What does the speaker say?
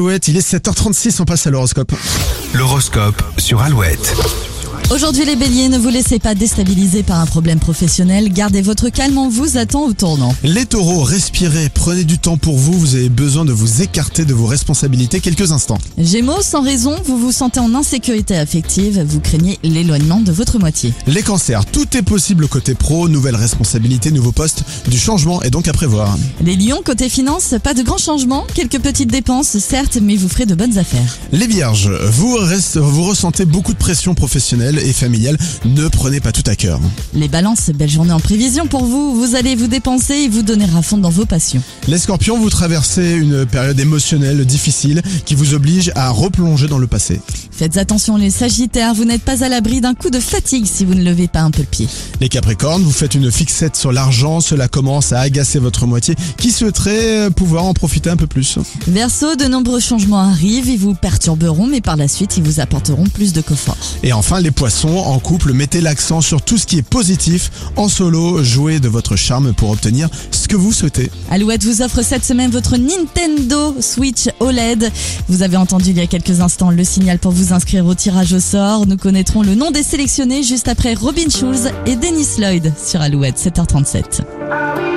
Alouette, il est 7h36, on passe à l'horoscope. L'horoscope sur Alouette. Aujourd'hui les béliers, ne vous laissez pas déstabiliser par un problème professionnel, gardez votre calme, on vous attend au tournant. Les taureaux, respirez, prenez du temps pour vous, vous avez besoin de vous écarter de vos responsabilités quelques instants. Gémeaux, sans raison, vous vous sentez en insécurité affective, vous craignez l'éloignement de votre moitié. Les cancers, tout est possible côté pro, nouvelles responsabilités, nouveaux postes, du changement est donc à prévoir. Les lions, côté finance, pas de grands changements, quelques petites dépenses certes, mais vous ferez de bonnes affaires. Les vierges, vous, vous ressentez beaucoup de pression professionnelle et familiale, ne prenez pas tout à cœur. Les balances, belle journée en prévision pour vous, vous allez vous dépenser et vous donner à fond dans vos passions. Les scorpions, vous traversez une période émotionnelle difficile qui vous oblige à replonger dans le passé. Faites attention les sagittaires, vous n'êtes pas à l'abri d'un coup de fatigue si vous ne levez pas un peu le pied. Les capricornes, vous faites une fixette sur l'argent, cela commence à agacer votre moitié qui souhaiterait euh, pouvoir en profiter un peu plus? Verseau, de nombreux changements arrivent, ils vous perturberont, mais par la suite, ils vous apporteront plus de confort. Et enfin, les poissons, en couple, mettez l'accent sur tout ce qui est positif. En solo, jouez de votre charme pour obtenir ce que vous souhaitez. Alouette vous offre cette semaine votre Nintendo Switch OLED. Vous avez entendu il y a quelques instants le signal pour vous inscrire au tirage au sort. Nous connaîtrons le nom des sélectionnés juste après Robin Schulz et Dennis Lloyd sur Alouette 7h37.